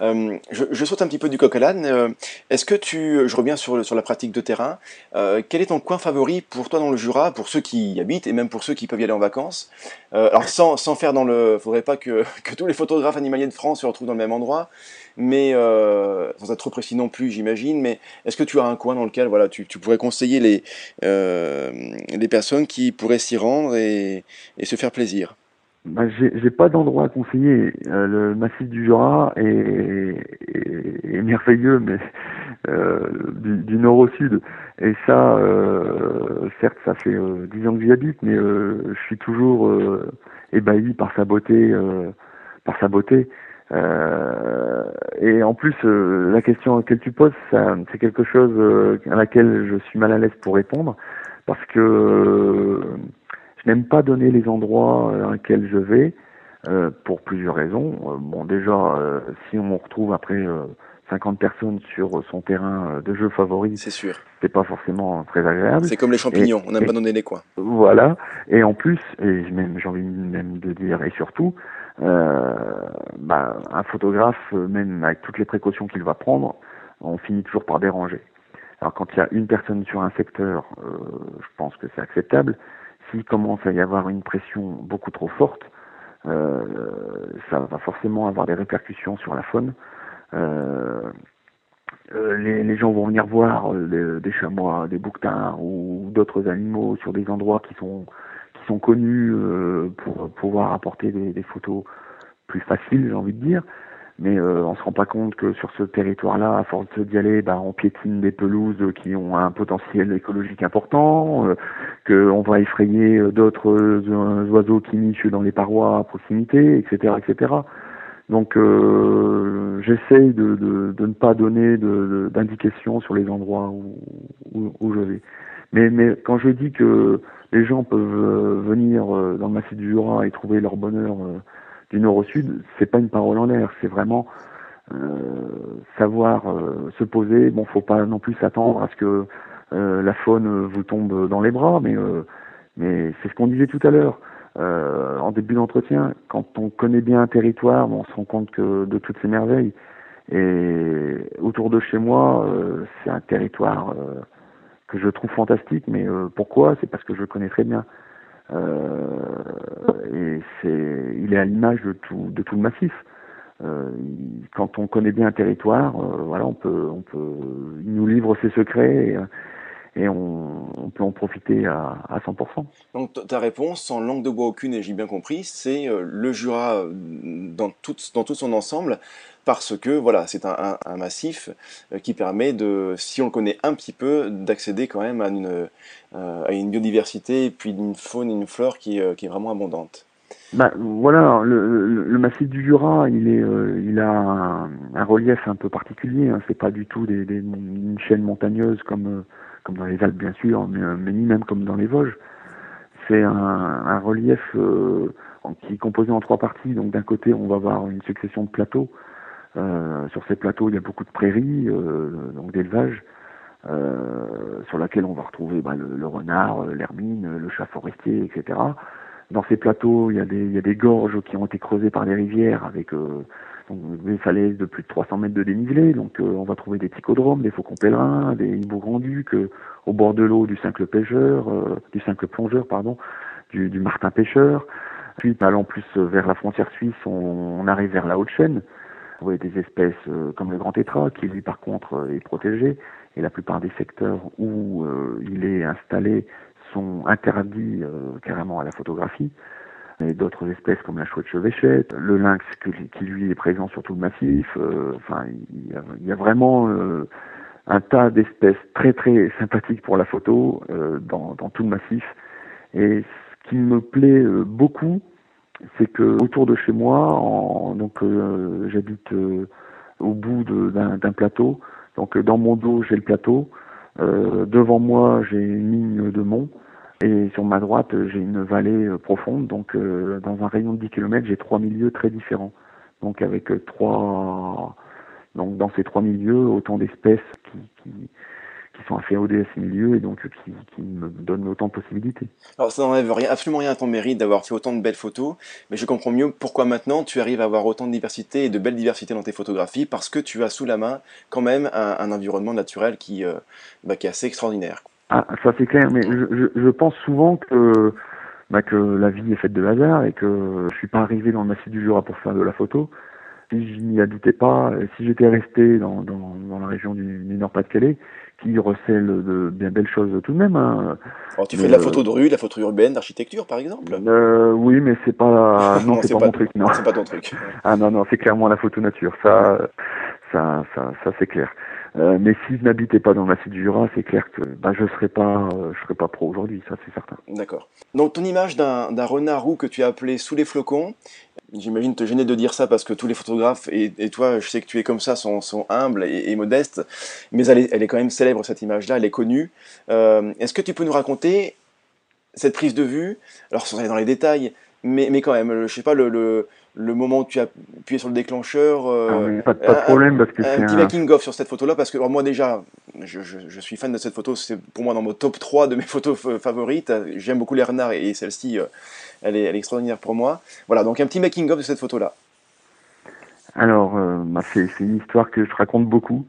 Euh, je, je, saute un petit peu du coq à l'âne. Euh, est-ce que tu, je reviens sur, sur la pratique de terrain, euh, quel est ton coin favori pour toi dans le Jura, pour ceux qui y habitent et même pour ceux qui peuvent y aller en vacances? Euh, Alors sans, sans faire dans le, faudrait pas que, que tous les photographes animaliers de France se retrouvent dans le même endroit, mais euh, sans être trop précis non plus, j'imagine. Mais est-ce que tu as un coin dans lequel voilà, tu, tu pourrais conseiller les, euh, les personnes qui pourraient s'y rendre et, et, se faire plaisir? Bah, J'ai pas d'endroit à conseiller. Euh, le massif du Jura est, merveilleux, mais euh, du, nord au sud. Et ça, certes, ça fait dix ans que j'y habite, mais je suis toujours ébahi par sa beauté, par sa beauté. Euh, et en plus, euh, la question que tu poses, c'est quelque chose euh, à laquelle je suis mal à l'aise pour répondre, parce que je n'aime pas donner les endroits à lesquels je vais, pour plusieurs raisons. bon, déjà, si on retrouve après 50 personnes sur son terrain de jeu favori, c'est sûr, c'est pas forcément très agréable. C'est comme les champignons, on n'aime pas donner les coins. Voilà. Et en plus, et même j'ai envie même de dire, et surtout, euh, bah, un photographe, même avec toutes les précautions qu'il va prendre, on finit toujours par déranger. Alors quand il y a une personne sur un secteur, euh, je pense que c'est acceptable. S'il commence à y avoir une pression beaucoup trop forte, euh, ça va forcément avoir des répercussions sur la faune. Euh, euh les, gens vont venir voir des chamois, des bouquetins ou d'autres animaux sur des endroits qui sont sont connus euh, pour pouvoir apporter des, des, photos plus faciles, j'ai envie de dire. mais euh, on se rend pas compte que sur ce territoire-là, à force d'y aller, bah, on piétine des pelouses qui ont un potentiel écologique important, euh, qu'on va effrayer d'autres euh, oiseaux qui nichent dans les parois à proximité, etc., etc. Donc euh, j'essaye de, de, de, ne pas donner d'indications sur les endroits où, où, où, je vais. Mais, mais quand je dis que les gens peuvent venir dans le massif du Jura et trouver leur bonheur du nord au sud, c'est pas une parole en l'air, c'est vraiment euh, savoir euh, se poser. Bon, faut pas non plus s'attendre à ce que euh, la faune vous tombe dans les bras, mais mais c'est ce qu'on disait tout à l'heure. en début d'entretien, quand on connaît bien un territoire, on se rend compte que de toutes ces merveilles. Et autour de chez moi, c'est un territoire que je trouve fantastique. Mais pourquoi? C'est parce que je connais très bien. Euh, et c'est, il est à l'image de tout, de tout le massif. Euh, quand on connaît bien un territoire, euh, voilà, on peut, on peut, il nous livre ses secrets et, et on, on, peut en profiter à, à 100%. Donc ta réponse, sans langue de bois aucune, et j'ai bien compris, c'est le Jura dans tout, dans tout son ensemble parce que voilà, c'est un, un, massif euh, qui permet de, si on le connaît un petit peu, d'accéder quand même à une, euh, à une biodiversité et puis une faune et une flore qui, euh, qui est vraiment abondante. Bah, voilà, le, le, massif du Jura, il est, il a un, relief un peu particulier. Hein. C'est pas du tout des, des, une chaîne montagneuse comme, comme dans les Alpes bien sûr, mais, mais ni même comme dans les Vosges. C'est un, un, relief qui est composé en trois parties. Donc d'un côté, on va avoir une succession de plateaux euh, sur ces plateaux, il y a beaucoup de prairies, euh, donc d'élevage, euh, sur laquelle on va retrouver bah, le, renard, l'hermine, le chat forestier, etc. Dans ces plateaux, il y, a des, il y a des gorges qui ont été creusées par des rivières avec des de plus de 300 mètres de dénivelé. Donc on va trouver des ticodromes, des faucons pèlerins, des hiboux grand-ducs, au bord de l'eau du simple pêcheur, du simple plongeur, pardon, du, du martin pêcheur. Puis allant plus vers la frontière suisse, on, on arrive vers la Haute-Chaîne, vous voyez des espèces euh, comme le grand tétra, qui lui par contre euh, est protégé, et la plupart des secteurs où euh, il est installé sont interdits carrément à la photographie. D'autres espèces comme la chouette chevêchette, le lynx qui, lui est présent sur tout le massif. enfin, il y, a, vraiment un tas d'espèces très très sympathiques pour la photo dans, dans, tout le massif. Et ce qui me plaît beaucoup, c'est que autour de chez moi, donc euh, j'habite euh, au bout d'un plateau. Donc dans mon dos j'ai le plateau, euh, devant moi j'ai une ligne de mont et sur ma droite j'ai une vallée profonde. Donc dans un rayon de 10 km j'ai trois milieux très différents. Donc avec trois donc dans ces trois milieux autant d'espèces qui, qui qui sont à ces milieux et donc qui, me donnent autant de possibilités. Alors ça n'enlève rien, absolument rien à ton mérite d'avoir fait autant de belles photos, mais je comprends mieux pourquoi maintenant tu arrives à avoir autant de diversité et de belle diversité dans tes photographies, parce que tu as sous la main quand même un, environnement naturel euh, bah, qui est assez extraordinaire. Ah, ça c'est clair, mais je, je, pense souvent que, bah, que la vie est faite de hasard et que je suis pas arrivé dans le massif du Jura pour faire de la photo si je n'y habitais pas, si j'étais resté dans, dans, dans, la région du, du Nord-Pas-de-Calais, qui recèle de bien belles choses tout de même. Hein. Alors, tu fais de la photo de rue, de la photo urbaine, d'architecture par exemple? Euh, Oui, mais c'est pas, non, c'est pas, pas, mon truc, non. C'est pas ton truc. ah non, non, c'est clairement la photo nature, ça, ça, ça, ça c'est clair. Euh, mais si je n'habitais pas dans le massif du Jura, c'est clair que bah, je serais pas, euh, serais pas pro aujourd'hui, ça c'est certain. D'accord. Donc ton image d'un renard roux que tu as appelé sous les flocons, j'imagine te gêner de dire ça parce que tous les photographes et, et, toi, je sais que tu es comme ça, sont, sont humbles et, modestes, mais elle est, elle est, quand même célèbre cette image-là, elle est connue. Euh, Est-ce que tu peux nous raconter cette prise de vue? Alors sans aller dans les détails, mais, mais quand même, je sais pas le, le le moment où tu as appuyé sur le déclencheur. Euh, ah, pas, pas, de problème parce que c'est un petit making of sur cette photo-là parce que moi déjà, je, je, je, suis fan de cette photo. C'est pour moi dans mon top 3 de mes photos favorites. J'aime beaucoup les renards et, et celle-ci, euh, elle, est, elle est extraordinaire pour moi. Voilà, donc un petit making of de cette photo-là. Alors, euh, bah c'est une histoire que je raconte beaucoup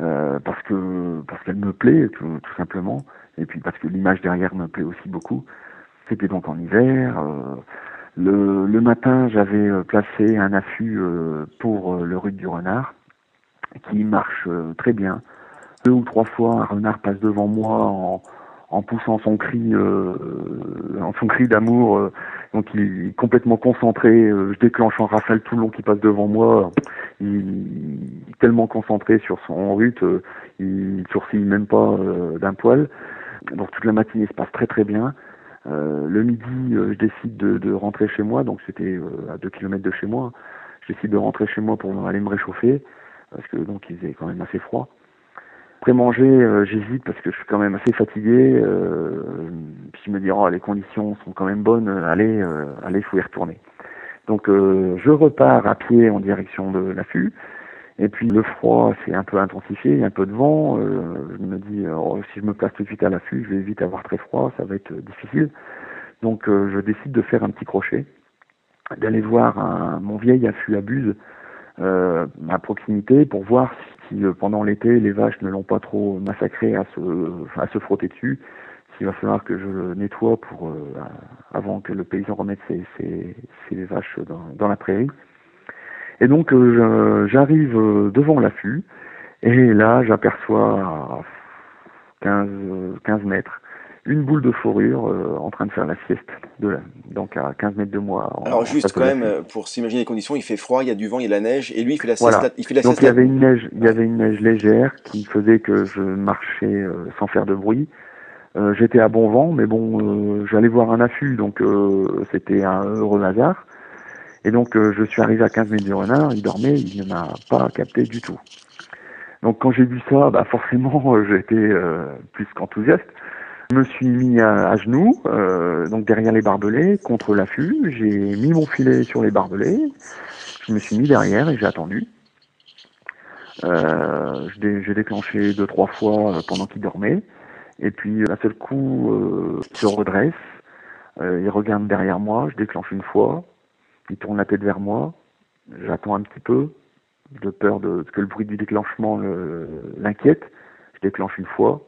euh, parce que parce qu'elle me plaît tout, tout, simplement et puis parce que l'image derrière me plaît aussi beaucoup. C'était donc en hiver. Le, le matin, j'avais euh, placé un affût euh, pour euh, le rude du renard, qui marche très bien. Deux ou trois fois, un renard passe devant moi en, en poussant son cri, euh, son cri d'amour Donc il est complètement concentré. je déclenche en rafale tout le long qui passe devant moi. Il est tellement concentré sur son rut, il sourcille même pas d'un poil. Donc toute la matinée se passe très très bien. Euh, le midi, euh, je décide de, rentrer chez moi. Donc c'était euh, à 2 km de chez moi. Je décide de rentrer chez moi pour aller me réchauffer parce que donc il faisait quand même assez froid. Après manger, j'hésite parce que je suis quand même assez fatigué. Puis je me dis, oh, les conditions sont quand même bonnes, allez, allez, faut y retourner. Donc je repars à pied en direction de l'affût. Et puis le froid s'est un peu intensifié, il y a un peu de vent. Euh, je me dis, oh, si je me place tout de suite à l'affût, je vais vite avoir très froid, ça va être euh, difficile. Donc euh, je décide de faire un petit crochet, d'aller voir un- mon vieil affût à Buse euh, à proximité pour voir si euh, pendant l'été les vaches ne l'ont pas trop massacré à se, à se frotter dessus. S'il va falloir que je le nettoie pour euh, avant que le paysan remette ses, ses, ses vaches dans, dans la prairie. Et donc euh, j'arrive euh, devant l'affût et là j'aperçois à 15, euh, 15 mètres une boule de fourrure euh, en train de faire la sieste de la, donc à 15 mètres de moi. en- Alors juste quand même, euh, pour s'imaginer les conditions, il fait froid, il y a du vent, il y a de la neige, et lui il fait la Voilà. sieste. là- Il fait la Donc il y avait une neige, il y avait une neige légère qui faisait que je marchais euh, sans faire de bruit. Euh, J'étais à bon vent, mais bon, euh, j'allais voir un affût, donc euh, c'était un heureux hasard. Et donc euh, je suis arrivé à 15 mètres du renard, il dormait, il ne m'a pas capté du tout. Donc quand j'ai vu ça, bah forcément euh, j'étais euh, plus qu'enthousiaste. Je me suis mis à, à genoux, euh, donc derrière les barbelés, contre l'affût. J'ai mis mon filet sur les barbelés. Je me suis mis derrière et j'ai attendu. Euh, j'ai déclenché deux trois fois euh, pendant qu'il dormait. Et puis d'un seul coup, il se redresse. Il regarde derrière moi. Je déclenche une fois. Il tourne la tête vers moi. J'attends un petit peu, de peur de que le bruit du déclenchement le- l'inquiète. Je déclenche une fois.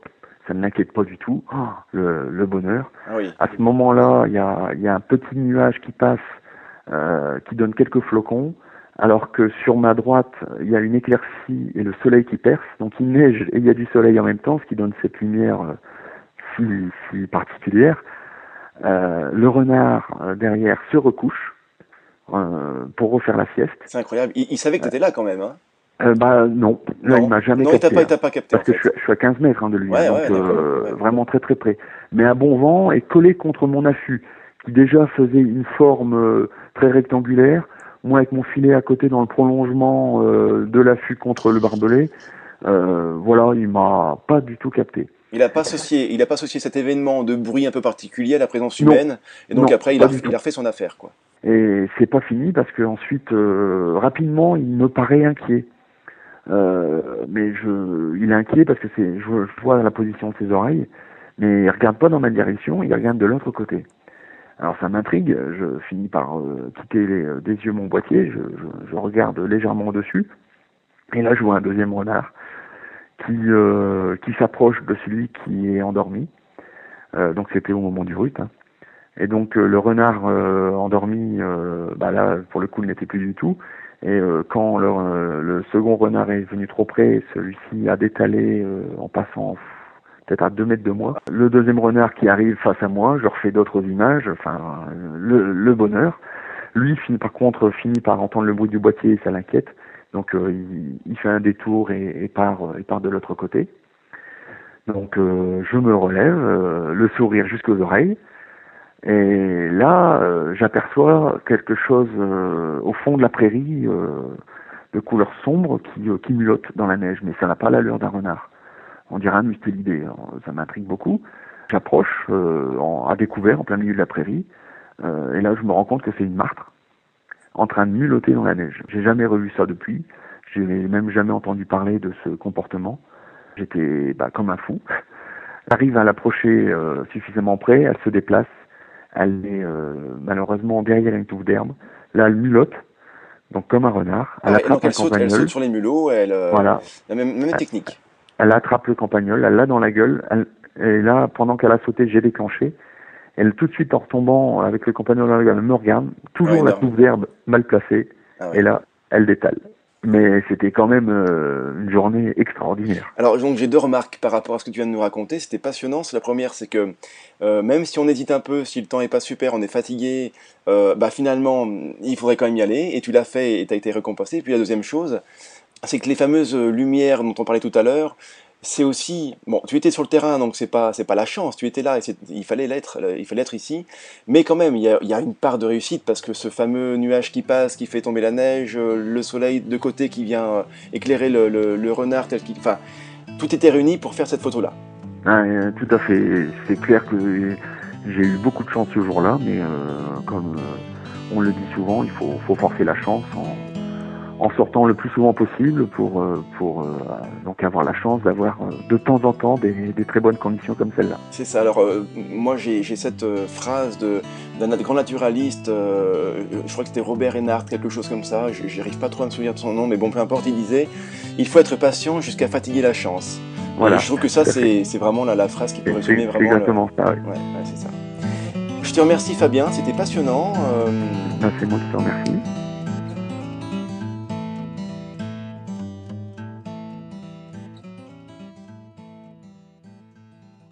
Ça ne l'inquiète pas du tout. Oh, le, le bonheur. Ah oui. À ce moment-là, il y a, y a un petit nuage qui passe, euh, qui donne quelques flocons, alors que sur ma droite, il y a une éclaircie et le soleil qui perce. Donc il neige et il y a du soleil en même temps, ce qui donne cette lumière euh, si, si particulière. Euh, le renard euh, derrière se recouche pour refaire la sieste. C'est incroyable. Il, il savait que tu étais là quand même. Hein. Euh, bah non, là Non. il m'a jamais non, il t'a capté. pas, il hein. t'a pas capté. Parce que je je suis à 15 mètres hein, de lui, Ouais, donc ouais, euh, ouais. vraiment très très près. Mais à bon vent et collé contre mon affût, qui déjà faisait une forme euh, très rectangulaire. Moi avec mon filet à côté dans le prolongement euh, de l'affût contre le barbelé, euh, voilà, il m'a pas du tout capté. Il n'a pas associé, il a pas associé cet événement de bruit un peu particulier à la présence Non. humaine, et donc Non, après il pas a, il a refait son affaire quoi. Et c'est pas fini parce que ensuite, euh, rapidement, il me paraît inquiet. Euh, mais je, il est inquiet parce que c'est, je, vois la position de ses oreilles, mais il regarde pas dans ma direction, il regarde de l'autre côté. Alors ça m'intrigue, je finis par euh, quitter euh, des yeux mon boîtier, je, je, je regarde légèrement au-dessus, et là je vois un deuxième renard qui, euh, qui s'approche de celui qui est endormi. Donc c'était au moment du rut. hein. Et donc euh, le renard euh, endormi, euh, bah là pour le coup il n'était plus du tout. Et euh, quand le, le second renard est venu trop près, celui-ci a détalé en passant peut-être à deux mètres de moi. Le deuxième renard qui arrive face à moi, je refais d'autres images, enfin le, le bonheur. Lui finit par contre finit par entendre le bruit du boîtier et ça l'inquiète. Donc euh, il, il fait un détour et, et part et part de l'autre côté. Donc euh, je me relève, euh, le sourire jusqu'aux oreilles. Et là, euh, j'aperçois quelque chose euh, au fond de la prairie euh, de couleur sombre qui, euh, qui mulotte dans la neige, mais ça n'a pas l'allure d'un renard. On dirait un mustélidé, hein, ça m'intrigue beaucoup. J'approche euh, à découvert en plein milieu de la prairie, et là je me rends compte que c'est une martre en train de mulotter dans la neige. J'ai jamais revu ça depuis, j'ai même jamais entendu parler de ce comportement. J'étais bah, comme un fou. J'arrive à l'approcher euh, suffisamment près, elle se déplace, elle est euh, malheureusement derrière une touffe d'herbe. Là, elle mulotte, donc comme un renard. Elle Ah, attrape donc un elle saute, elle campagnol. saute sur les mulots, elle, euh, Voilà. la même, même technique. Elle attrape le campagnol, elle l'a dans la gueule. elle- et là, pendant qu'elle a sauté, j'ai déclenché. Elle, tout de suite, en retombant avec le campagnol dans la gueule, elle me regarde. Toujours la touffe d'herbe mal placée. Ah ouais. Et là, elle détale. Mais c'était quand même euh, une journée extraordinaire. Alors donc j'ai deux remarques par rapport à ce que tu viens de nous raconter. C'était passionnant. La première, c'est que euh, même si on hésite un peu, si le temps est pas super, on est fatigué, euh, bah finalement il faudrait quand même y aller. Et tu l'as fait et tu as été récompensé. Et puis la deuxième chose, c'est que les fameuses lumières dont on parlait tout à l'heure, c'est aussi bon tu étais sur le terrain donc c'est pas c'est pas la chance. Tu étais là et il fallait l'être il fallait être ici. Mais quand même il y, a, une part de réussite parce que ce fameux nuage qui passe qui fait tomber la neige le soleil de côté qui vient éclairer le, renard tel qu'il enfin tout était réuni pour faire cette photo là ah, tout à fait. C'est clair que j'ai eu beaucoup de chance ce jour-là mais euh, comme euh, on le dit souvent il faut, faut forcer la chance en en sortant le plus souvent possible pour, euh, pour euh, donc avoir la chance d'avoir euh, de temps en temps des, des très bonnes conditions comme celle-là. C'est ça. Alors moi j'ai cette phrase d'un grand naturaliste, je crois que c'était Robert Reinhardt, quelque chose comme ça. J'arrive pas trop à me souvenir de son nom, mais bon peu importe. Il disait il faut être patient jusqu'à fatiguer la chance. Voilà. je trouve que ça c'est vraiment la, la, phrase qui peut résumer vraiment. Exactement ça. Ouais, ouais c'est ça. Je te remercie Fabien, c'était passionnant. Ben, c'est moi qui te remercie.